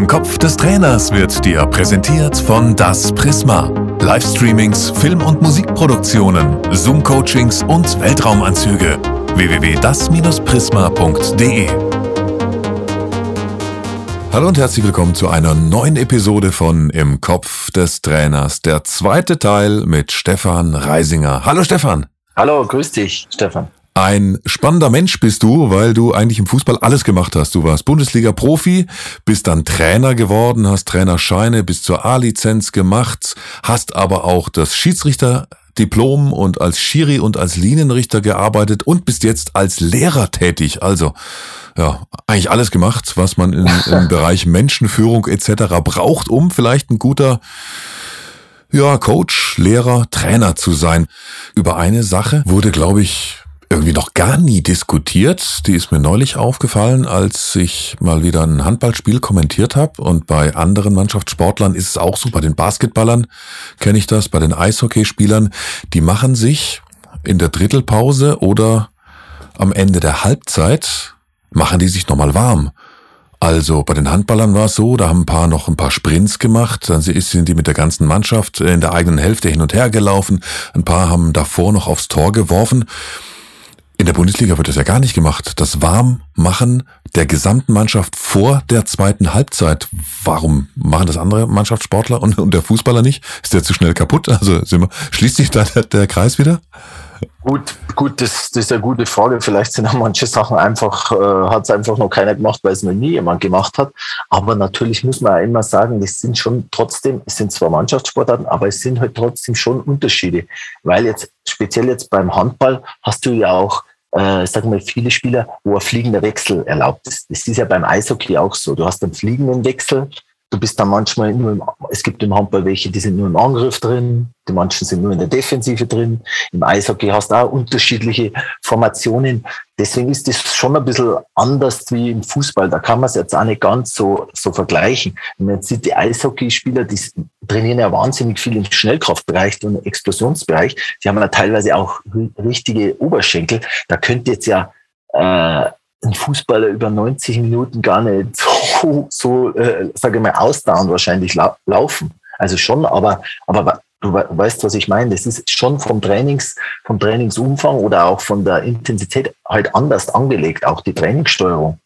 Im Kopf des Trainers wird dir präsentiert von Das Prisma. Livestreamings, Film- und Musikproduktionen, Zoom-Coachings und Weltraumanzüge. www.das-prisma.de Hallo und herzlich willkommen zu einer neuen Episode von Im Kopf des Trainers. Der zweite Teil mit Stefan Reisinger. Hallo Stefan. Hallo, grüß dich, Stefan. Ein spannender Mensch bist du, weil du eigentlich im Fußball alles gemacht hast. Du warst Bundesliga-Profi, bist dann Trainer geworden, hast Trainerscheine bis zur A-Lizenz gemacht, hast aber auch das Schiedsrichter-Diplom und als Schiri und als Linienrichter gearbeitet und bist jetzt als Lehrer tätig. Also, ja, eigentlich alles gemacht, was man in, im Bereich Menschenführung etc. braucht, um vielleicht ein guter ja, Coach, Lehrer, Trainer zu sein. Über eine Sache wurde, glaube ich, irgendwie noch gar nie diskutiert. Die ist mir neulich aufgefallen, als ich mal wieder ein Handballspiel kommentiert habe. Und bei anderen Mannschaftssportlern ist es auch so. Bei den Basketballern kenne ich das, bei den Eishockeyspielern. Die machen sich in der Drittelpause oder am Ende der Halbzeit, machen die sich nochmal warm. Also bei den Handballern war es so, da haben ein paar noch ein paar Sprints gemacht, dann sind die mit der ganzen Mannschaft in der eigenen Hälfte hin und her gelaufen, ein paar haben davor noch aufs Tor geworfen in der Bundesliga wird das ja gar nicht gemacht. Das Warmmachen der gesamten Mannschaft vor der zweiten Halbzeit. Warum machen das andere Mannschaftssportler und, und der Fußballer nicht? Ist der zu schnell kaputt? Also wir, schließt sich da der, der Kreis wieder? Gut, gut, das, das ist eine gute Frage. Vielleicht sind manche Sachen einfach, äh, hat es einfach noch keiner gemacht, weil es noch nie jemand gemacht hat. Aber natürlich muss man auch immer sagen, das sind schon trotzdem, es sind zwar Mannschaftssportarten, aber es sind halt trotzdem schon Unterschiede. Weil jetzt, speziell jetzt beim Handball, hast du ja auch äh, sagen wir, viele Spieler, wo ein fliegender Wechsel erlaubt ist. Das ist ja beim Eishockey auch so. Du hast einen fliegenden Wechsel. Du bist dann manchmal nur im, es gibt im Handball welche, die sind nur im Angriff drin, die manchen sind nur in der Defensive drin. Im Eishockey hast du auch unterschiedliche Formationen. Deswegen ist das schon ein bisschen anders wie im Fußball. Da kann man es jetzt auch nicht ganz so, so vergleichen. Wenn man jetzt sieht, die Eishockeyspieler, die trainieren ja wahnsinnig viel im Schnellkraftbereich und Explosionsbereich. Die haben ja teilweise auch richtige Oberschenkel. Da könnte jetzt ja äh, ein Fußballer über 90 Minuten gar nicht so, so äh, sage ich mal, ausdauernd wahrscheinlich lau laufen. Also schon, aber, aber du weißt, was ich meine. Das ist schon vom Trainings, vom Trainingsumfang oder auch von der Intensität halt anders angelegt, auch die Trainingssteuerung.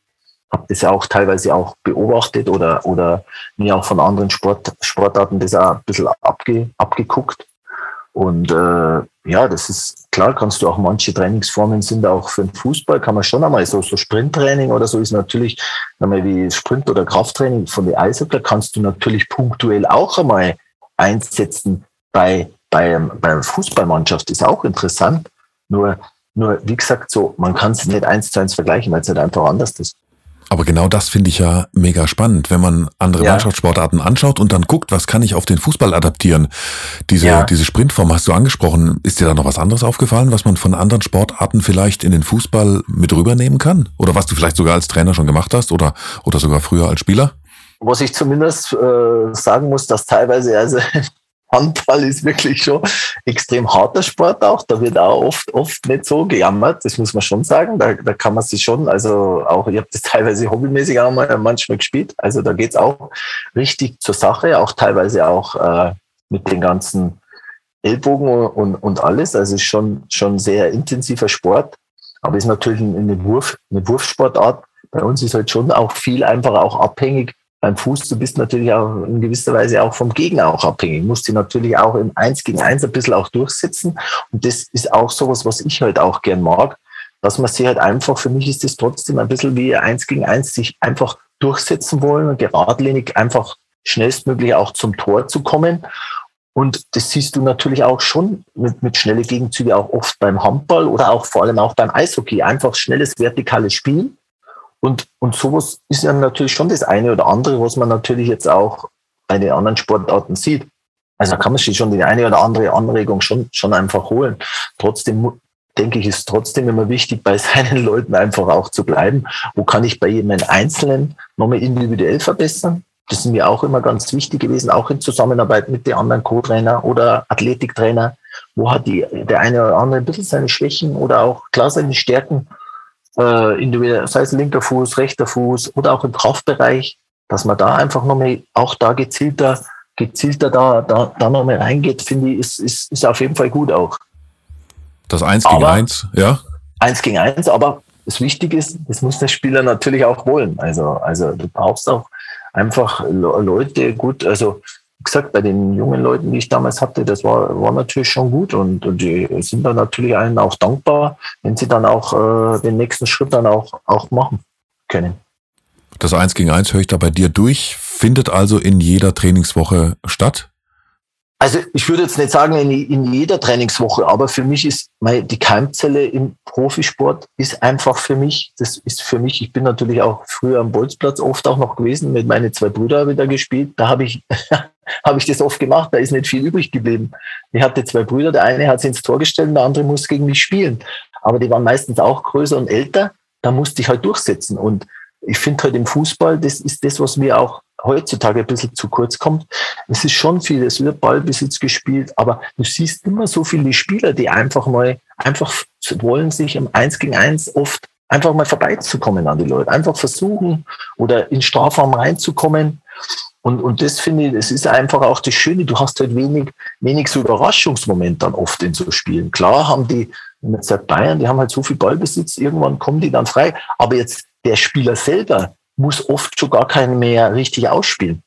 Habe das ja auch teilweise auch beobachtet oder, oder mir auch von anderen Sport, Sportarten das auch ein bisschen abge, abgeguckt. Und äh, ja, das ist klar, kannst du auch manche Trainingsformen sind auch für den Fußball, kann man schon einmal so, so Sprinttraining oder so ist natürlich einmal wie Sprint- oder Krafttraining von den Eishockey kannst du natürlich punktuell auch einmal einsetzen bei, bei, bei Fußballmannschaft, ist auch interessant. Nur, nur, wie gesagt, so, man kann es nicht eins zu eins vergleichen, weil es halt einfach anders ist. Aber genau das finde ich ja mega spannend, wenn man andere ja. Mannschaftssportarten anschaut und dann guckt, was kann ich auf den Fußball adaptieren. Diese, ja. diese Sprintform hast du angesprochen. Ist dir da noch was anderes aufgefallen, was man von anderen Sportarten vielleicht in den Fußball mit rübernehmen kann? Oder was du vielleicht sogar als Trainer schon gemacht hast oder, oder sogar früher als Spieler? Was ich zumindest äh, sagen muss, dass teilweise, also Handball ist wirklich schon extrem harter Sport auch. Da wird auch oft, oft nicht so gejammert, das muss man schon sagen. Da, da kann man sich schon, also auch, ich habe das teilweise hobbymäßig auch mal manchmal gespielt. Also da geht's auch richtig zur Sache, auch teilweise auch äh, mit den ganzen Ellbogen und, und alles. Also ist schon, schon sehr intensiver Sport. Aber ist natürlich eine, Wurf, eine Wurfsportart. Bei uns ist halt schon auch viel einfach auch abhängig beim Fuß, du bist natürlich auch in gewisser Weise auch vom Gegner auch abhängig. Du musst dich natürlich auch im Eins gegen Eins ein bisschen auch durchsetzen. Und das ist auch sowas, was ich halt auch gern mag, dass man sich halt einfach, für mich ist das trotzdem ein bisschen wie Eins gegen Eins, sich einfach durchsetzen wollen und geradlinig einfach schnellstmöglich auch zum Tor zu kommen. Und das siehst du natürlich auch schon mit, mit schnelle Gegenzüge auch oft beim Handball oder auch vor allem auch beim Eishockey. Einfach schnelles vertikales Spiel und, und sowas ist ja natürlich schon das eine oder andere, was man natürlich jetzt auch bei den anderen Sportarten sieht. Also kann man sich schon die eine oder andere Anregung schon, schon einfach holen. Trotzdem denke ich, ist trotzdem immer wichtig, bei seinen Leuten einfach auch zu bleiben. Wo kann ich bei jedem Einzelnen nochmal individuell verbessern? Das ist mir auch immer ganz wichtig gewesen, auch in Zusammenarbeit mit den anderen Co-Trainer oder Athletiktrainer. Wo hat die, der eine oder andere ein bisschen seine Schwächen oder auch klar seine Stärken? Äh, individuell, sei es linker Fuß, rechter Fuß oder auch im Kraftbereich, dass man da einfach nochmal auch da gezielter, gezielter da, da, da nochmal reingeht, finde ich, ist, ist, ist auf jeden Fall gut auch. Das Eins gegen Eins, ja? Eins gegen Eins, aber das Wichtige ist, das muss der Spieler natürlich auch wollen. Also, also du brauchst auch einfach Leute, gut, also gesagt, bei den jungen Leuten, die ich damals hatte, das war, war natürlich schon gut und, und die sind dann natürlich allen auch dankbar, wenn sie dann auch äh, den nächsten Schritt dann auch, auch machen können. Das Eins gegen Eins höre ich da bei dir durch, findet also in jeder Trainingswoche statt? Also ich würde jetzt nicht sagen in, in jeder Trainingswoche, aber für mich ist meine, die Keimzelle im Profisport ist einfach für mich, das ist für mich, ich bin natürlich auch früher am Bolzplatz oft auch noch gewesen, mit meinen zwei Brüdern wieder gespielt, da habe ich, habe ich das oft gemacht, da ist nicht viel übrig geblieben. Ich hatte zwei Brüder, der eine hat sich ins Tor gestellt, der andere musste gegen mich spielen. Aber die waren meistens auch größer und älter, da musste ich halt durchsetzen und ich finde halt im Fußball, das ist das, was mir auch heutzutage ein bisschen zu kurz kommt. Es ist schon viel, es wird Ballbesitz gespielt, aber du siehst immer so viele Spieler, die einfach mal, einfach wollen sich im Eins gegen Eins oft einfach mal vorbeizukommen an die Leute, einfach versuchen oder in Strafraum reinzukommen. Und, und das finde ich, das ist einfach auch das Schöne. Du hast halt wenig, wenig so Überraschungsmoment dann oft in so Spielen. Klar haben die, wenn man Bayern, die haben halt so viel Ballbesitz, irgendwann kommen die dann frei. Aber jetzt der Spieler selber, muss oft schon gar keinen mehr richtig ausspielen.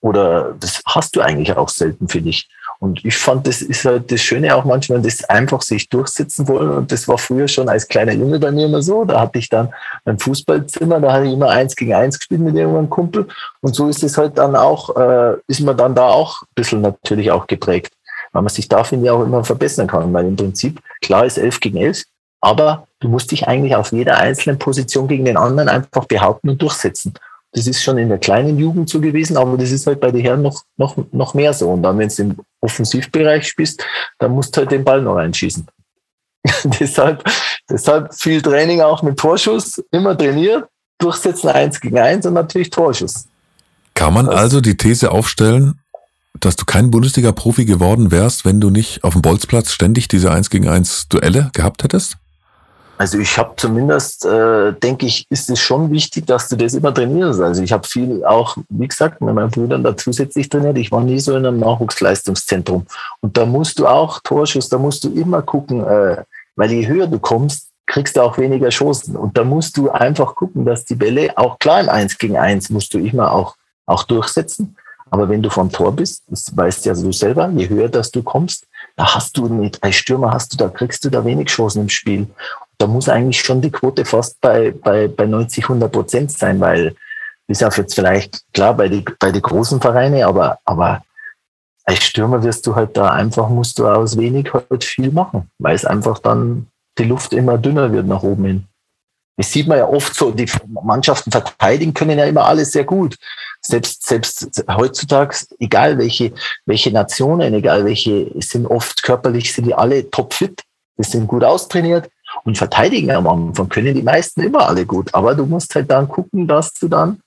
Oder das hast du eigentlich auch selten, finde ich. Und ich fand, das ist halt das Schöne auch manchmal, das einfach sich durchsetzen wollen. Und das war früher schon als kleiner Junge bei mir immer so. Da hatte ich dann ein Fußballzimmer, da hatte ich immer eins gegen eins gespielt mit irgendeinem Kumpel. Und so ist es halt dann auch, äh, ist man dann da auch ein bisschen natürlich auch geprägt. Weil man sich da, finde ich, auch immer verbessern kann. Weil im Prinzip, klar ist elf gegen elf, aber du musst dich eigentlich auf jeder einzelnen Position gegen den anderen einfach behaupten und durchsetzen. Das ist schon in der kleinen Jugend so gewesen, aber das ist halt bei den Herren noch, noch, noch mehr so. Und dann, wenn du im Offensivbereich spielst, dann musst du halt den Ball noch reinschießen. deshalb, deshalb viel Training auch mit Torschuss, immer trainiert, durchsetzen eins gegen eins und natürlich Torschuss. Kann man also die These aufstellen, dass du kein Bundesliga-Profi geworden wärst, wenn du nicht auf dem Bolzplatz ständig diese 1 gegen 1 Duelle gehabt hättest? Also ich habe zumindest, äh, denke ich, ist es schon wichtig, dass du das immer trainierst. Also ich habe viel auch, wie gesagt, mit meinen Brüdern da zusätzlich trainiert. Ich war nie so in einem Nachwuchsleistungszentrum. Und da musst du auch Torschuss, da musst du immer gucken, äh, weil je höher du kommst, kriegst du auch weniger Chancen. Und da musst du einfach gucken, dass die Bälle, auch klar im Eins gegen Eins, musst du immer auch, auch durchsetzen. Aber wenn du vom Tor bist, das weißt ja du selber, je höher dass du kommst, da hast du mit als Stürmer hast du, da kriegst du da wenig Chancen im Spiel da muss eigentlich schon die Quote fast bei, bei, bei 90, 100 Prozent sein, weil bis auf jetzt vielleicht, klar, bei den bei die großen Vereine, aber, aber als Stürmer wirst du halt da einfach, musst du aus wenig halt viel machen, weil es einfach dann die Luft immer dünner wird nach oben hin. Das sieht man ja oft so, die Mannschaften verteidigen können ja immer alles sehr gut. Selbst, selbst heutzutage, egal welche, welche Nationen, egal welche, sind oft körperlich, sind die alle topfit. Die sind gut austrainiert, und verteidigen am Anfang können die meisten immer alle gut. Aber du musst halt dann gucken, dass du dann,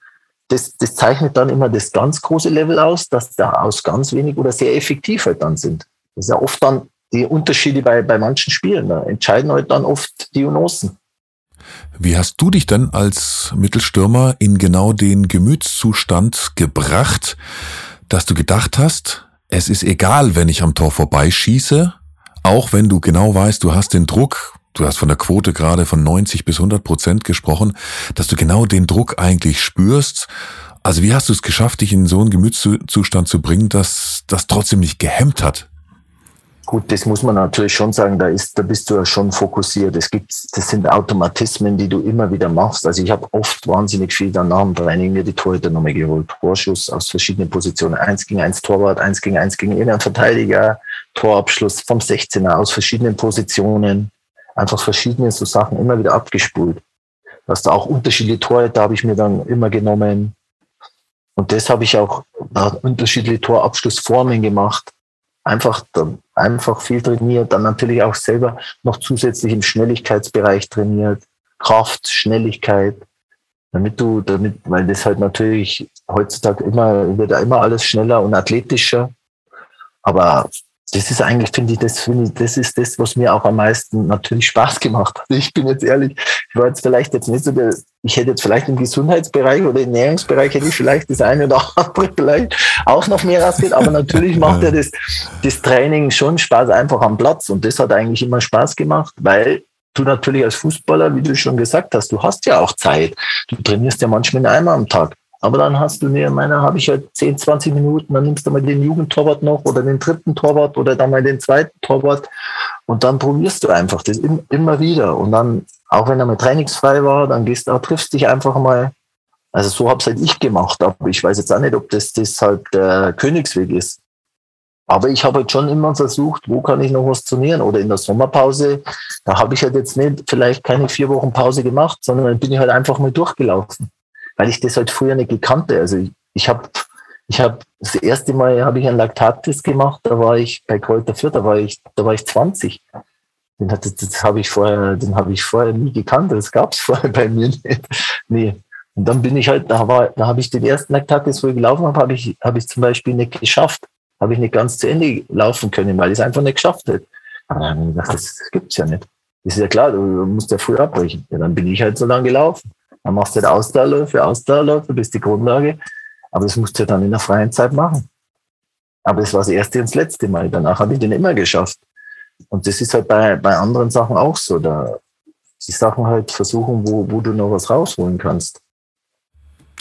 das, das zeichnet dann immer das ganz große Level aus, dass da aus ganz wenig oder sehr effektiv halt dann sind. Das ist ja oft dann die Unterschiede bei, bei manchen Spielen. Da entscheiden halt dann oft die Unosen. Wie hast du dich denn als Mittelstürmer in genau den Gemütszustand gebracht, dass du gedacht hast, es ist egal, wenn ich am Tor vorbeischieße, auch wenn du genau weißt, du hast den Druck, du hast von der Quote gerade von 90 bis 100 Prozent gesprochen, dass du genau den Druck eigentlich spürst. Also wie hast du es geschafft, dich in so einen Gemütszustand zu bringen, dass das trotzdem nicht gehemmt hat? Gut, das muss man natürlich schon sagen, da ist, da bist du ja schon fokussiert. Es gibt, das sind Automatismen, die du immer wieder machst. Also ich habe oft wahnsinnig viel dann nach dem Training mir die Torhüter nochmal geholt. Torschuss aus verschiedenen Positionen. Eins gegen eins Torwart, eins gegen eins gegen einen Verteidiger, Torabschluss vom 16er aus verschiedenen Positionen einfach verschiedene so Sachen immer wieder abgespult. Dass da auch unterschiedliche Torhüter habe ich mir dann immer genommen. Und das habe ich auch unterschiedliche Torabschlussformen gemacht. Einfach, einfach viel trainiert, dann natürlich auch selber noch zusätzlich im Schnelligkeitsbereich trainiert. Kraft, Schnelligkeit, damit du, damit, weil das halt natürlich heutzutage immer, wird ja immer alles schneller und athletischer. Aber das ist eigentlich, finde ich, das finde ich, das ist das, was mir auch am meisten natürlich Spaß gemacht hat. Ich bin jetzt ehrlich, ich war jetzt vielleicht jetzt nicht so der, ich hätte jetzt vielleicht im Gesundheitsbereich oder im Ernährungsbereich hätte ich vielleicht das eine oder andere vielleicht auch noch mehr rausgeht, aber natürlich macht ja das, das Training schon Spaß einfach am Platz und das hat eigentlich immer Spaß gemacht, weil du natürlich als Fußballer, wie du schon gesagt hast, du hast ja auch Zeit. Du trainierst ja manchmal einmal am Tag. Aber dann hast du mir, meiner habe ich halt 10, 20 Minuten, dann nimmst du mal den Jugendtorwart noch oder den dritten Torwart oder dann mal den zweiten Torwart und dann probierst du einfach das immer wieder. Und dann, auch wenn er mal trainingsfrei war, dann gehst du, triffst dich einfach mal. Also so habe es halt ich gemacht, aber ich weiß jetzt auch nicht, ob das, halt der Königsweg ist. Aber ich habe halt schon immer versucht, wo kann ich noch was trainieren? Oder in der Sommerpause, da habe ich halt jetzt nicht vielleicht keine vier Wochen Pause gemacht, sondern dann bin ich halt einfach mal durchgelaufen weil ich das halt früher nicht gekannte. Also ich, ich habe ich hab, das erste Mal habe ich einen Laktattest gemacht, da war ich bei Kräuter Fürth, da war ich, da war ich 20. Den hat, das, das habe ich vorher, den habe ich vorher nie gekannt. Das gab es vorher bei mir nicht. Nee. Und dann bin ich halt, da war, da habe ich den ersten Laktattest, wo ich gelaufen habe, habe ich, habe ich zum Beispiel nicht geschafft. Habe ich nicht ganz zu Ende laufen können, weil ich es einfach nicht geschafft hätte. Aber dann habe ich gedacht, das gibt's ja nicht. Das ist ja klar, du musst ja früh abbrechen. Ja, dann bin ich halt so lange gelaufen. Dann machst du halt Ausdauerläufe, Ausdauerläufe, bist die Grundlage. Aber das musst du ja dann in der freien Zeit machen. Aber das war das erste und das letzte Mal. Danach habe ich den immer geschafft. Und das ist halt bei, bei anderen Sachen auch so. Da die Sachen halt versuchen, wo, wo du noch was rausholen kannst.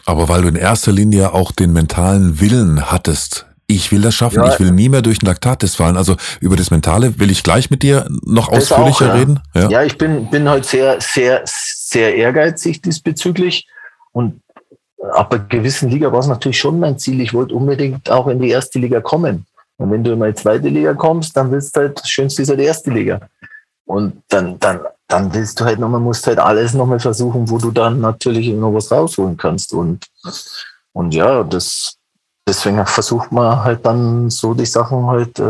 Aber weil du in erster Linie auch den mentalen Willen hattest, ich will das schaffen, ja, ich will nie mehr durch den Laktattest fallen. Also über das Mentale will ich gleich mit dir noch ausführlicher auch, ja. reden. Ja. ja, ich bin, bin halt sehr, sehr, sehr ehrgeizig diesbezüglich. Und ab einer gewissen Liga war es natürlich schon mein Ziel. Ich wollte unbedingt auch in die erste Liga kommen. Und wenn du in die zweite Liga kommst, dann willst du halt, das Schönste ist halt die erste Liga. Und dann, dann, dann willst du halt nochmal, musst halt alles nochmal versuchen, wo du dann natürlich noch was rausholen kannst. Und, und ja, das, deswegen versucht man halt dann so die Sachen halt, äh,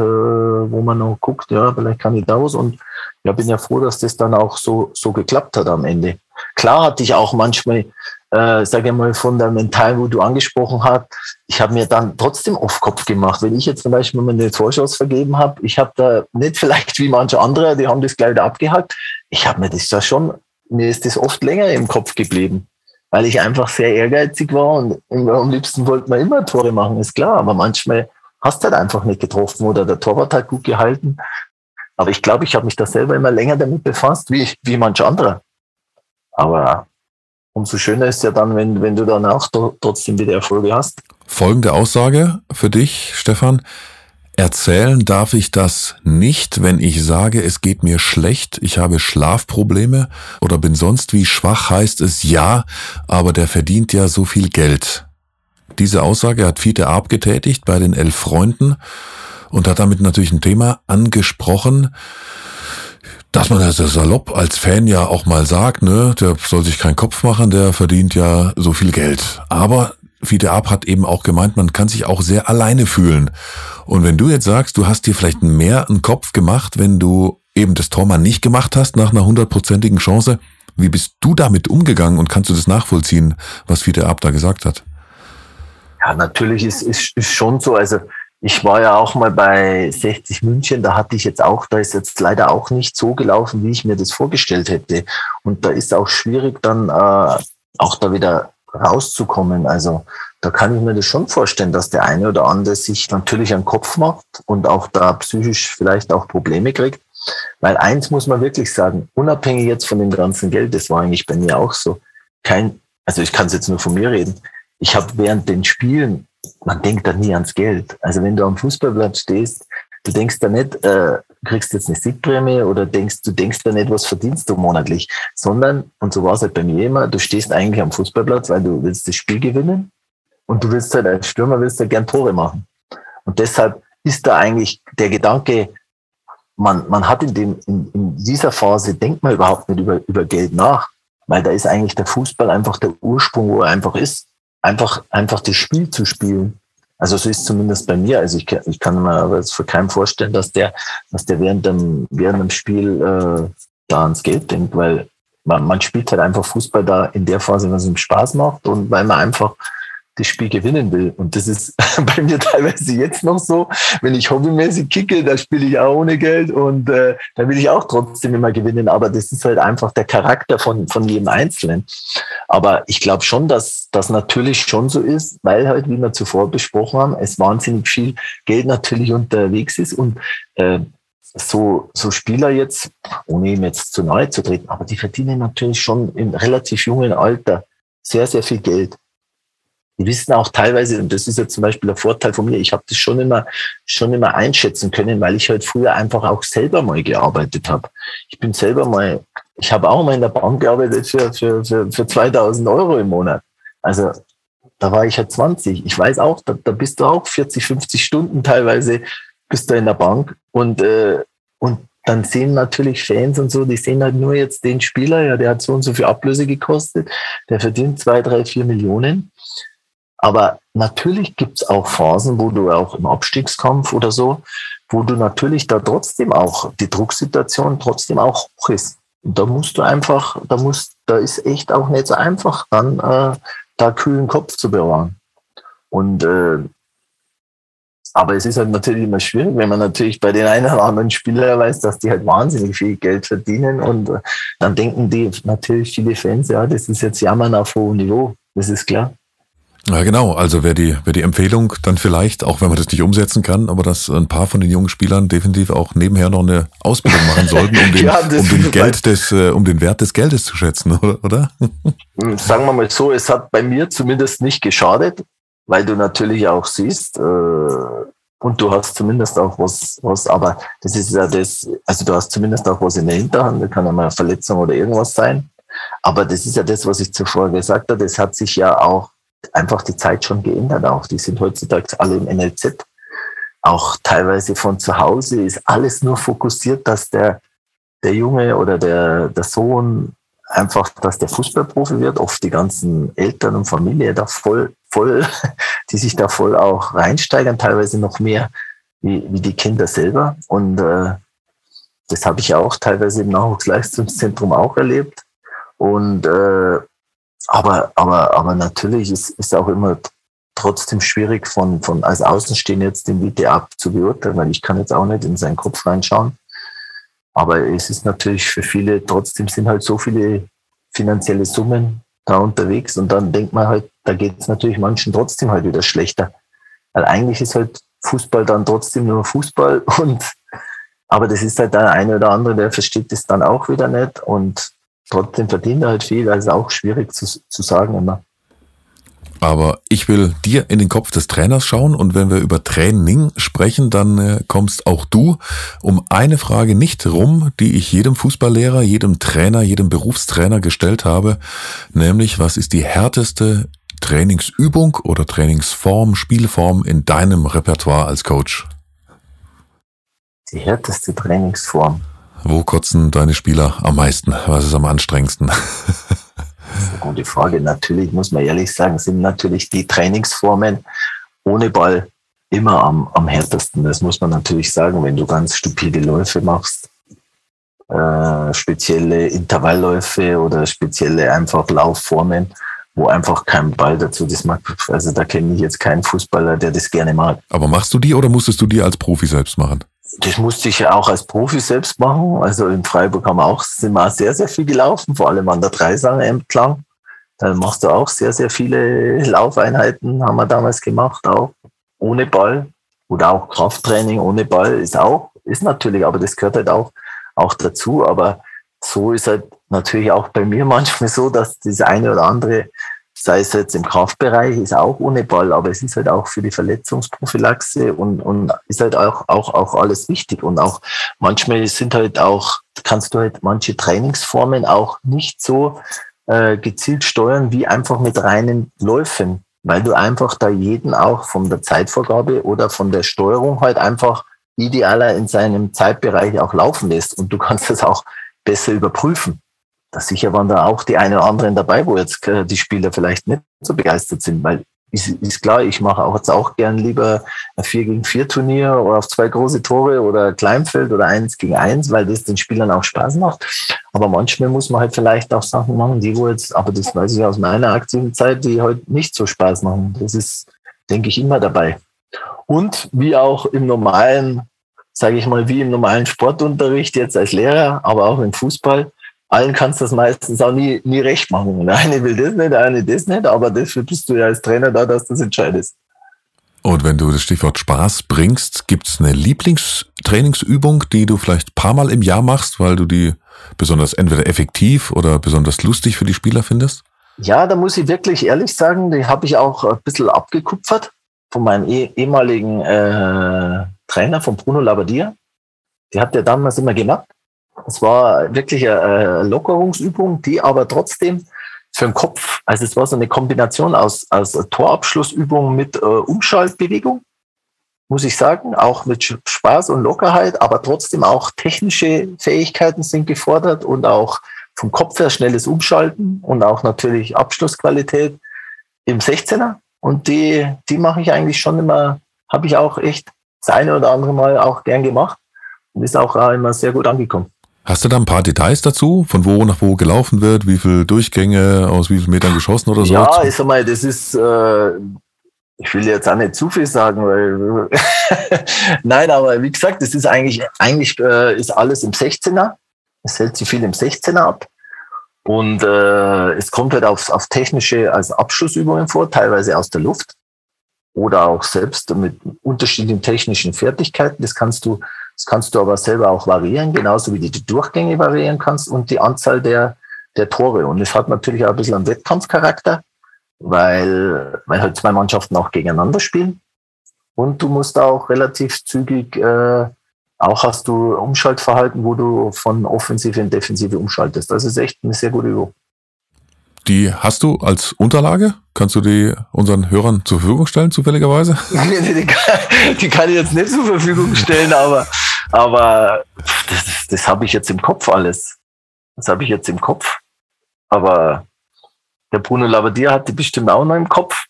wo man noch guckt, ja, vielleicht kann ich da was. Und ja, bin ja froh, dass das dann auch so, so geklappt hat am Ende. Klar hatte ich auch manchmal, äh, sage ich mal, von der Mental, wo du angesprochen hast, ich habe mir dann trotzdem auf Kopf gemacht. Wenn ich jetzt zum Beispiel mal eine Vorschuss vergeben habe, ich habe da nicht vielleicht wie manche andere, die haben das gleich wieder abgehakt. Ich habe mir das da schon, mir ist das oft länger im Kopf geblieben, weil ich einfach sehr ehrgeizig war und am liebsten wollte man immer Tore machen, ist klar. Aber manchmal hast du halt einfach nicht getroffen oder der Torwart hat gut gehalten. Aber ich glaube, ich habe mich da selber immer länger damit befasst, wie, wie manch anderer. Aber umso schöner ist ja dann, wenn, wenn du danach trotzdem wieder Erfolge hast. Folgende Aussage für dich, Stefan. Erzählen darf ich das nicht, wenn ich sage, es geht mir schlecht, ich habe Schlafprobleme oder bin sonst wie schwach, heißt es ja, aber der verdient ja so viel Geld. Diese Aussage hat Fiete Arp getätigt bei den elf Freunden und hat damit natürlich ein Thema angesprochen, dass man das salopp als Fan ja auch mal sagt, ne, der soll sich keinen Kopf machen, der verdient ja so viel Geld. Aber Fiete Ab hat eben auch gemeint, man kann sich auch sehr alleine fühlen. Und wenn du jetzt sagst, du hast dir vielleicht mehr einen Kopf gemacht, wenn du eben das Tor mal nicht gemacht hast nach einer hundertprozentigen Chance, wie bist du damit umgegangen und kannst du das nachvollziehen, was Fiete Ab da gesagt hat? Ja, natürlich ist, ist, ist schon so. Also ich war ja auch mal bei 60 München, da hatte ich jetzt auch, da ist jetzt leider auch nicht so gelaufen, wie ich mir das vorgestellt hätte. Und da ist auch schwierig dann äh, auch da wieder rauszukommen. Also da kann ich mir das schon vorstellen, dass der eine oder andere sich natürlich einen Kopf macht und auch da psychisch vielleicht auch Probleme kriegt. Weil eins muss man wirklich sagen, unabhängig jetzt von dem ganzen Geld, das war eigentlich bei mir auch so, kein, also ich kann es jetzt nur von mir reden, ich habe während den Spielen man denkt da nie ans Geld. Also wenn du am Fußballplatz stehst, du denkst da nicht, äh, kriegst jetzt eine Siegprämie oder denkst, du denkst da nicht, was verdienst du monatlich, sondern, und so war es halt bei mir immer, du stehst eigentlich am Fußballplatz, weil du willst das Spiel gewinnen und du willst halt als Stürmer willst halt gern Tore machen. Und deshalb ist da eigentlich der Gedanke, man, man hat in, dem, in, in dieser Phase, denkt man überhaupt nicht über, über Geld nach, weil da ist eigentlich der Fußball einfach der Ursprung, wo er einfach ist einfach, einfach das Spiel zu spielen. Also so ist zumindest bei mir. Also ich, ich kann mir aber jetzt für keinen vorstellen, dass der, dass der während dem, während dem Spiel äh, da ans Geld denkt, weil man, man spielt halt einfach Fußball da in der Phase, was ihm Spaß macht und weil man einfach das Spiel gewinnen will. Und das ist bei mir teilweise jetzt noch so. Wenn ich hobbymäßig kicke, da spiele ich auch ohne Geld und äh, da will ich auch trotzdem immer gewinnen. Aber das ist halt einfach der Charakter von, von jedem Einzelnen. Aber ich glaube schon, dass das natürlich schon so ist, weil halt, wie wir zuvor besprochen haben, es wahnsinnig viel Geld natürlich unterwegs ist und äh, so, so Spieler jetzt, ohne ihm jetzt zu nahe zu treten, aber die verdienen natürlich schon im relativ jungen Alter sehr, sehr viel Geld. Die wissen auch teilweise, und das ist ja zum Beispiel der Vorteil von mir, ich habe das schon immer, schon immer einschätzen können, weil ich halt früher einfach auch selber mal gearbeitet habe. Ich bin selber mal, ich habe auch mal in der Bank gearbeitet für, für, für, für 2000 Euro im Monat. Also da war ich halt 20. Ich weiß auch, da, da bist du auch 40, 50 Stunden teilweise bist du in der Bank und, äh, und dann sehen natürlich Fans und so, die sehen halt nur jetzt den Spieler, ja, der hat so und so viel Ablöse gekostet, der verdient zwei, drei, vier Millionen. Aber natürlich gibt es auch Phasen, wo du auch im Abstiegskampf oder so, wo du natürlich da trotzdem auch die Drucksituation trotzdem auch hoch ist. Und da musst du einfach, da musst, da ist echt auch nicht so einfach, dann äh, da kühlen Kopf zu bewahren. Und äh, aber es ist halt natürlich immer schwierig, wenn man natürlich bei den einen oder anderen Spielern weiß, dass die halt wahnsinnig viel Geld verdienen und äh, dann denken die natürlich viele Fans, ja, das ist jetzt Jammern auf hohem Niveau. Das ist klar. Ja, genau. Also wäre die, wäre die Empfehlung dann vielleicht, auch wenn man das nicht umsetzen kann, aber dass ein paar von den jungen Spielern definitiv auch nebenher noch eine Ausbildung machen sollten, um den, ja, um den Geld des, äh, um den Wert des Geldes zu schätzen, oder? Hm, sagen wir mal so, es hat bei mir zumindest nicht geschadet, weil du natürlich auch siehst, äh, und du hast zumindest auch was, was, aber das ist ja das, also du hast zumindest auch was in der Hinterhand, da kann ja mal eine Verletzung oder irgendwas sein. Aber das ist ja das, was ich zuvor gesagt habe, das hat sich ja auch einfach die Zeit schon geändert auch. Die sind heutzutage alle im NLZ. Auch teilweise von zu Hause ist alles nur fokussiert, dass der, der Junge oder der, der Sohn einfach, dass der Fußballprofi wird. Oft die ganzen Eltern und Familie da voll, voll, die sich da voll auch reinsteigern, teilweise noch mehr wie, wie die Kinder selber. Und äh, das habe ich auch teilweise im Nachwuchsleistungszentrum auch erlebt. Und äh, aber, aber, aber natürlich ist, ist auch immer trotzdem schwierig von, von als Außenstehender jetzt den WTA zu beurteilen, weil ich kann jetzt auch nicht in seinen Kopf reinschauen. Aber es ist natürlich für viele, trotzdem sind halt so viele finanzielle Summen da unterwegs und dann denkt man halt, da geht es natürlich manchen trotzdem halt wieder schlechter. Weil eigentlich ist halt Fußball dann trotzdem nur Fußball und aber das ist halt der eine oder andere, der versteht das dann auch wieder nicht und trotzdem verdient er halt viel, also auch schwierig zu, zu sagen immer. Aber ich will dir in den Kopf des Trainers schauen und wenn wir über Training sprechen, dann äh, kommst auch du um eine Frage nicht rum, die ich jedem Fußballlehrer, jedem Trainer, jedem Berufstrainer gestellt habe, nämlich was ist die härteste Trainingsübung oder Trainingsform, Spielform in deinem Repertoire als Coach? Die härteste Trainingsform. Wo kotzen deine Spieler am meisten? Was ist am anstrengendsten? Das ist eine gute Frage. Natürlich muss man ehrlich sagen, sind natürlich die Trainingsformen ohne Ball immer am, am härtesten. Das muss man natürlich sagen, wenn du ganz stupide Läufe machst, äh, spezielle Intervallläufe oder spezielle einfach Laufformen, wo einfach kein Ball dazu das mag. Also da kenne ich jetzt keinen Fußballer, der das gerne mag. Aber machst du die oder musstest du die als Profi selbst machen? Das musste ich ja auch als Profi selbst machen. Also in Freiburg haben wir auch, sind wir auch sehr, sehr viel gelaufen, vor allem an der Dreisanger entlang. Da machst du auch sehr, sehr viele Laufeinheiten, haben wir damals gemacht, auch ohne Ball. Oder auch Krafttraining ohne Ball ist auch, ist natürlich, aber das gehört halt auch, auch dazu. Aber so ist halt natürlich auch bei mir manchmal so, dass das eine oder andere sei es jetzt im Kraftbereich, ist auch ohne Ball, aber es ist halt auch für die Verletzungsprophylaxe und, und ist halt auch, auch, auch alles wichtig. Und auch manchmal sind halt auch, kannst du halt manche Trainingsformen auch nicht so äh, gezielt steuern wie einfach mit reinen Läufen, weil du einfach da jeden auch von der Zeitvorgabe oder von der Steuerung halt einfach idealer in seinem Zeitbereich auch laufen lässt und du kannst das auch besser überprüfen da sicher waren da auch die eine oder anderen dabei, wo jetzt äh, die Spieler vielleicht nicht so begeistert sind, weil ist, ist klar, ich mache auch jetzt auch gern lieber ein 4 gegen 4 Turnier oder auf zwei große Tore oder Kleinfeld oder eins gegen eins, weil das den Spielern auch Spaß macht. Aber manchmal muss man halt vielleicht auch Sachen machen, die wo jetzt, aber das weiß ich aus meiner aktiven Zeit, die heute nicht so Spaß machen. Das ist, denke ich, immer dabei. Und wie auch im normalen, sage ich mal, wie im normalen Sportunterricht jetzt als Lehrer, aber auch im Fußball, allen kannst du das meistens auch nie, nie recht machen. Der eine will das nicht, der eine das nicht, aber dafür bist du ja als Trainer da, dass das entscheidest. Und wenn du das Stichwort Spaß bringst, gibt es eine Lieblingstrainingsübung, die du vielleicht ein paar Mal im Jahr machst, weil du die besonders entweder effektiv oder besonders lustig für die Spieler findest? Ja, da muss ich wirklich ehrlich sagen, die habe ich auch ein bisschen abgekupfert von meinem eh ehemaligen äh, Trainer, von Bruno Labbadia. Die hat der damals immer gemacht. Es war wirklich eine Lockerungsübung, die aber trotzdem für den Kopf, also es war so eine Kombination aus, aus Torabschlussübung mit äh, Umschaltbewegung, muss ich sagen, auch mit Spaß und Lockerheit, aber trotzdem auch technische Fähigkeiten sind gefordert und auch vom Kopf her schnelles Umschalten und auch natürlich Abschlussqualität im 16er. Und die, die mache ich eigentlich schon immer, habe ich auch echt das eine oder andere Mal auch gern gemacht und ist auch immer sehr gut angekommen. Hast du da ein paar Details dazu, von wo nach wo gelaufen wird, wie viele Durchgänge, aus wie vielen Metern geschossen oder so? Ja, ich sag mal, das ist, äh, ich will jetzt auch nicht zu viel sagen, weil nein, aber wie gesagt, das ist eigentlich, eigentlich äh, ist alles im 16er. Es hält sich viel im 16er ab. Und äh, es kommt halt auf, auf technische als Abschlussübungen vor, teilweise aus der Luft oder auch selbst mit unterschiedlichen technischen Fertigkeiten. Das kannst du das kannst du aber selber auch variieren, genauso wie du die Durchgänge variieren kannst und die Anzahl der, der Tore. Und es hat natürlich auch ein bisschen einen Wettkampfcharakter, weil, weil halt zwei Mannschaften auch gegeneinander spielen. Und du musst auch relativ zügig, äh, auch hast du Umschaltverhalten, wo du von Offensive in Defensive umschaltest. Das ist echt eine sehr gute Übung. Die hast du als Unterlage? Kannst du die unseren Hörern zur Verfügung stellen, zufälligerweise? die, kann, ich jetzt nicht zur Verfügung stellen, aber, aber das, das habe ich jetzt im Kopf alles. Das habe ich jetzt im Kopf. Aber der Bruno Labbadia hat die bestimmt auch noch im Kopf.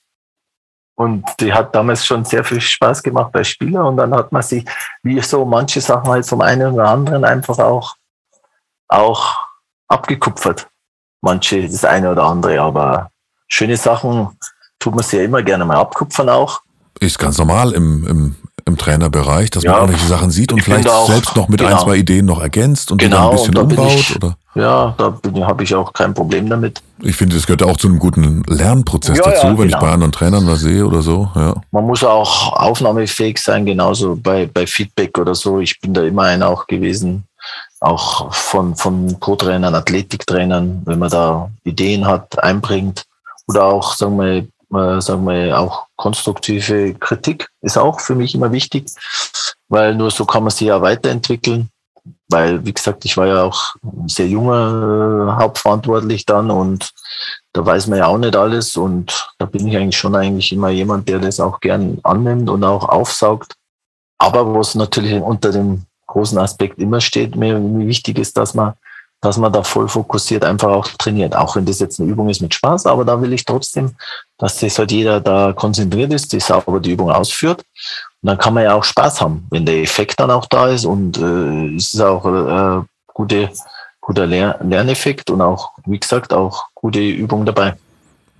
Und die hat damals schon sehr viel Spaß gemacht bei Spielern. Und dann hat man sich, wie so manche Sachen halt vom einen oder anderen einfach auch, auch abgekupfert manche das eine oder andere, aber schöne Sachen tut man sich ja immer gerne mal abkupfern auch. Ist ganz normal im, im, im Trainerbereich, dass ja, man irgendwelche Sachen sieht und vielleicht auch, selbst noch mit genau. ein, zwei Ideen noch ergänzt und genau, ein bisschen umbaut, ich, oder? Ja, da habe ich auch kein Problem damit. Ich finde, das gehört auch zu einem guten Lernprozess ja, dazu, ja, wenn genau. ich bei anderen Trainern was sehe oder so. Ja. Man muss auch aufnahmefähig sein, genauso bei, bei Feedback oder so. Ich bin da immer einer auch gewesen, auch von, von Co-Trainern, Athletiktrainern, wenn man da Ideen hat, einbringt oder auch, sagen wir, äh, sagen wir, auch konstruktive Kritik ist auch für mich immer wichtig, weil nur so kann man sich ja weiterentwickeln. Weil, wie gesagt, ich war ja auch sehr junger äh, Hauptverantwortlich dann und da weiß man ja auch nicht alles und da bin ich eigentlich schon eigentlich immer jemand, der das auch gern annimmt und auch aufsaugt. Aber was natürlich unter dem großen Aspekt immer steht, mir wichtig ist, dass man, dass man da voll fokussiert einfach auch trainiert. Auch wenn das jetzt eine Übung ist mit Spaß, aber da will ich trotzdem, dass sich halt jeder da konzentriert ist, die sauber die Übung ausführt. Und dann kann man ja auch Spaß haben, wenn der Effekt dann auch da ist und äh, es ist auch äh, gute, guter Ler Lerneffekt und auch, wie gesagt, auch gute Übung dabei.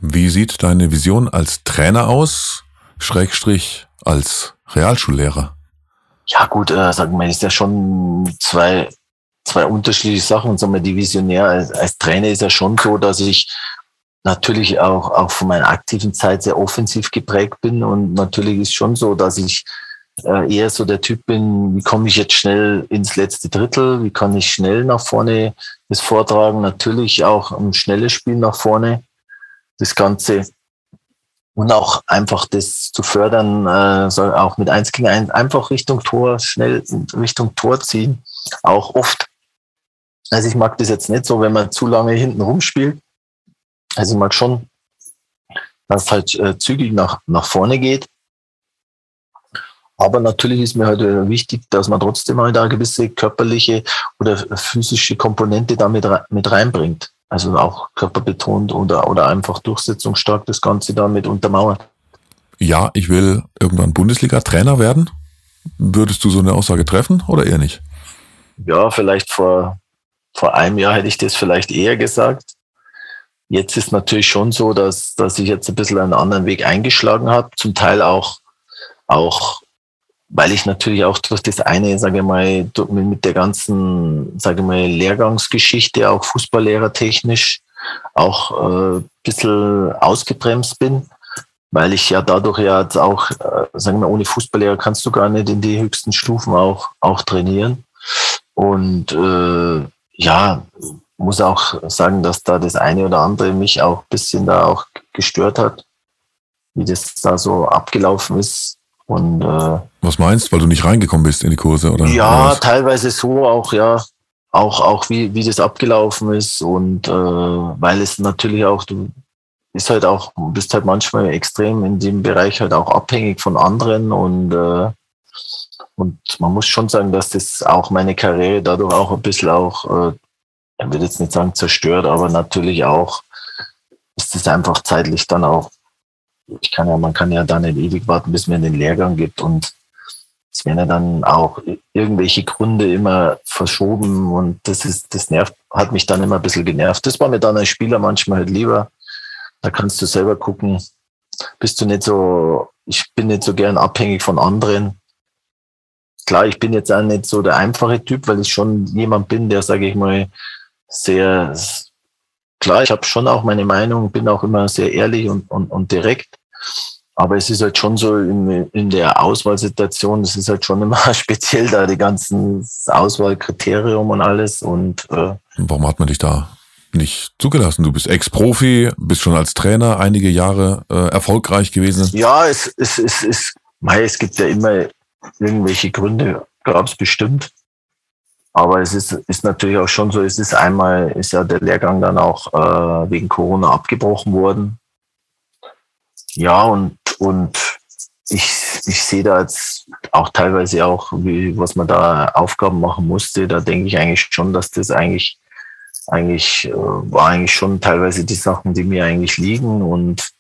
Wie sieht deine Vision als Trainer aus, Schrägstrich als Realschullehrer? Ja, gut, äh, sagen wir, ist ja schon zwei, zwei unterschiedliche Sachen. Sagen wir, die Visionär als, als Trainer ist ja schon so, dass ich natürlich auch, auch von meiner aktiven Zeit sehr offensiv geprägt bin. Und natürlich ist schon so, dass ich äh, eher so der Typ bin, wie komme ich jetzt schnell ins letzte Drittel, wie kann ich schnell nach vorne das vortragen. Natürlich auch ein schnelles Spiel nach vorne. Das Ganze und auch einfach das zu fördern, äh, soll auch mit eins gegen eins einfach Richtung Tor, schnell Richtung Tor ziehen, auch oft. Also ich mag das jetzt nicht so, wenn man zu lange hinten rumspielt. Also ich mag schon, dass es halt äh, zügig nach, nach vorne geht. Aber natürlich ist mir halt äh, wichtig, dass man trotzdem halt eine gewisse körperliche oder physische Komponente damit mit reinbringt. Also auch körperbetont oder, oder einfach durchsetzungsstark das Ganze damit untermauert. ja, ich will irgendwann Bundesliga-Trainer werden? Würdest du so eine Aussage treffen oder eher nicht? Ja, vielleicht vor, vor einem Jahr hätte ich das vielleicht eher gesagt. Jetzt ist natürlich schon so, dass, dass ich jetzt ein bisschen einen anderen Weg eingeschlagen habe. Zum Teil auch, auch weil ich natürlich auch durch das eine, sage ich mal, mit der ganzen, sage ich mal, Lehrgangsgeschichte, auch Fußballlehrer technisch, auch äh, ein bisschen ausgebremst bin, weil ich ja dadurch ja jetzt auch, äh, sagen wir, ohne Fußballlehrer kannst du gar nicht in die höchsten Stufen auch, auch trainieren. Und äh, ja, muss auch sagen, dass da das eine oder andere mich auch ein bisschen da auch gestört hat, wie das da so abgelaufen ist. Und äh, was meinst, weil du nicht reingekommen bist in die Kurse oder? Ja, oder teilweise so auch, ja, auch auch wie wie das abgelaufen ist und äh, weil es natürlich auch du ist halt auch bist halt manchmal extrem in dem Bereich halt auch abhängig von anderen und äh, und man muss schon sagen, dass das auch meine Karriere dadurch auch ein bisschen auch, äh, ich will jetzt nicht sagen zerstört, aber natürlich auch ist es einfach zeitlich dann auch, ich kann ja, man kann ja da nicht ewig warten, bis man den Lehrgang gibt und es werden ja dann auch irgendwelche Gründe immer verschoben und das ist, das nervt, hat mich dann immer ein bisschen genervt. Das war mir dann als Spieler manchmal halt lieber. Da kannst du selber gucken, bist du nicht so, ich bin nicht so gern abhängig von anderen klar, ich bin jetzt auch nicht so der einfache Typ, weil ich schon jemand bin, der, sage ich mal, sehr klar, ich habe schon auch meine Meinung, bin auch immer sehr ehrlich und, und, und direkt. Aber es ist halt schon so in, in der Auswahlsituation, es ist halt schon immer speziell da, die ganzen Auswahlkriterium und alles. Und äh, warum hat man dich da nicht zugelassen? Du bist Ex-Profi, bist schon als Trainer einige Jahre äh, erfolgreich gewesen. Ja, es, es, es, es, es gibt ja immer Irgendwelche Gründe gab es bestimmt. Aber es ist, ist natürlich auch schon so, es ist einmal, ist ja der Lehrgang dann auch äh, wegen Corona abgebrochen worden. Ja, und, und ich, ich sehe da jetzt auch teilweise auch, wie, was man da Aufgaben machen musste. Da denke ich eigentlich schon, dass das eigentlich, eigentlich, äh, war eigentlich schon teilweise die Sachen, die mir eigentlich liegen und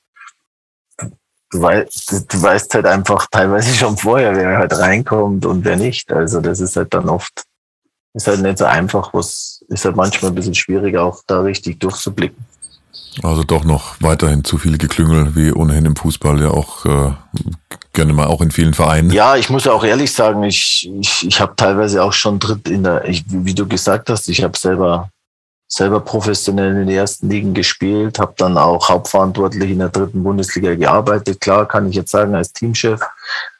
du, weißt, du weißt halt einfach teilweise schon vorher, wer halt reinkommt und wer nicht. Also das ist halt dann oft, ist halt nicht so einfach, was ist halt manchmal ein bisschen schwierig, auch da richtig durchzublicken. Also doch noch weiterhin zu viele Geklüngel, wie ohnehin im Fußball ja auch äh, gerne mal auch in vielen Vereinen. Ja, ich muss auch ehrlich sagen, ich, ich, ich habe teilweise auch schon dritt in der, ich, wie du gesagt hast, ich habe selber selber professionell in den ersten Ligen gespielt, habe dann auch hauptverantwortlich in der dritten Bundesliga gearbeitet. Klar, kann ich jetzt sagen, als Teamchef.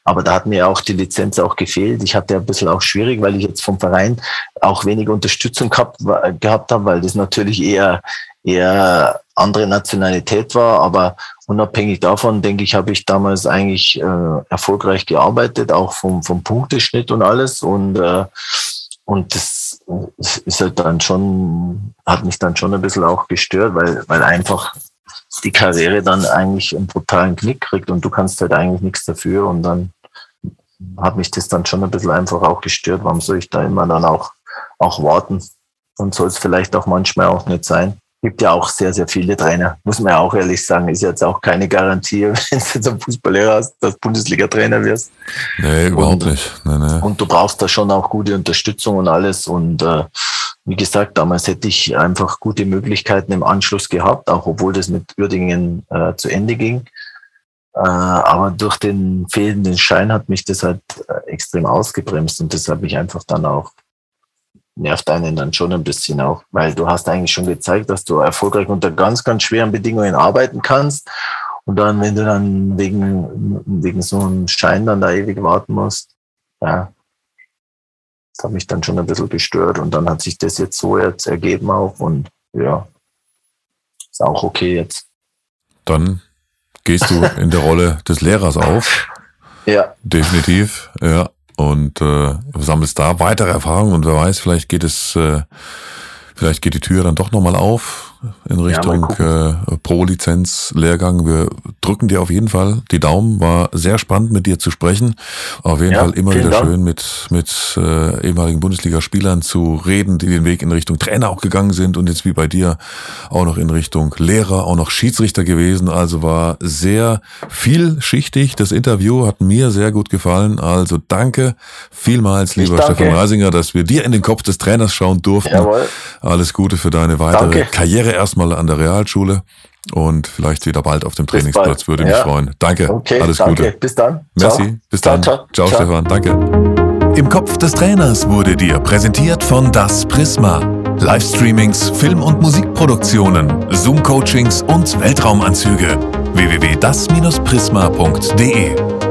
Aber da hat mir auch die Lizenz auch gefehlt. Ich hatte ein bisschen auch schwierig, weil ich jetzt vom Verein auch wenig Unterstützung gehabt, gehabt habe, weil das natürlich eher, eher andere Nationalität war. Aber unabhängig davon, denke ich, habe ich damals eigentlich äh, erfolgreich gearbeitet, auch vom, vom Punkteschnitt und alles. Und, äh, und das ist halt dann schon, hat mich dann schon ein bisschen auch gestört, weil, weil einfach die Karriere dann eigentlich einen brutalen Knick kriegt und du kannst halt eigentlich nichts dafür und dann hat mich das dann schon ein bisschen einfach auch gestört. Warum soll ich da immer dann auch, auch warten? Und soll es vielleicht auch manchmal auch nicht sein gibt ja auch sehr, sehr viele Trainer. Muss man ja auch ehrlich sagen, ist jetzt auch keine Garantie, wenn du jetzt einen Fußballlehrer hast, dass Bundesliga-Trainer wirst. Nee, überhaupt und, nicht. Nee, nee. Und du brauchst da schon auch gute Unterstützung und alles. Und äh, wie gesagt, damals hätte ich einfach gute Möglichkeiten im Anschluss gehabt, auch obwohl das mit Uerdingen äh, zu Ende ging. Äh, aber durch den fehlenden Schein hat mich das halt äh, extrem ausgebremst und das hat mich einfach dann auch nervt einen dann schon ein bisschen auch, weil du hast eigentlich schon gezeigt, dass du erfolgreich unter ganz, ganz schweren Bedingungen arbeiten kannst. Und dann, wenn du dann wegen, wegen so einem Schein dann da ewig warten musst, ja, das hat mich dann schon ein bisschen gestört. Und dann hat sich das jetzt so jetzt ergeben auch und ja, ist auch okay jetzt. Dann gehst du in der Rolle des Lehrers auf. Ja. Definitiv, ja und äh, sammelst da weitere Erfahrungen und wer weiß, vielleicht geht es, äh, vielleicht geht die Tür dann doch nochmal auf in Richtung ja, äh, Pro-Lizenz-Lehrgang. Wir drücken dir auf jeden Fall die Daumen. War sehr spannend, mit dir zu sprechen. Auf jeden ja, Fall immer wieder Dank. schön, mit, mit äh, ehemaligen Bundesligaspielern zu reden, die den Weg in Richtung Trainer auch gegangen sind und jetzt wie bei dir auch noch in Richtung Lehrer, auch noch Schiedsrichter gewesen. Also war sehr vielschichtig. Das Interview hat mir sehr gut gefallen. Also danke vielmals, lieber Stefan Reisinger, dass wir dir in den Kopf des Trainers schauen durften. Jawohl. Alles Gute für deine weitere danke. Karriere erstmal an der Realschule und vielleicht wieder bald auf dem Trainingsplatz. Würde mich ja. freuen. Danke. Okay, Alles danke. Gute. Bis dann. Merci. Ciao. Bis dann. Ciao, ciao. ciao, Stefan. Danke. Im Kopf des Trainers wurde dir präsentiert von Das Prisma. Livestreamings, Film- und Musikproduktionen, Zoom-Coachings und Weltraumanzüge. www.das-prisma.de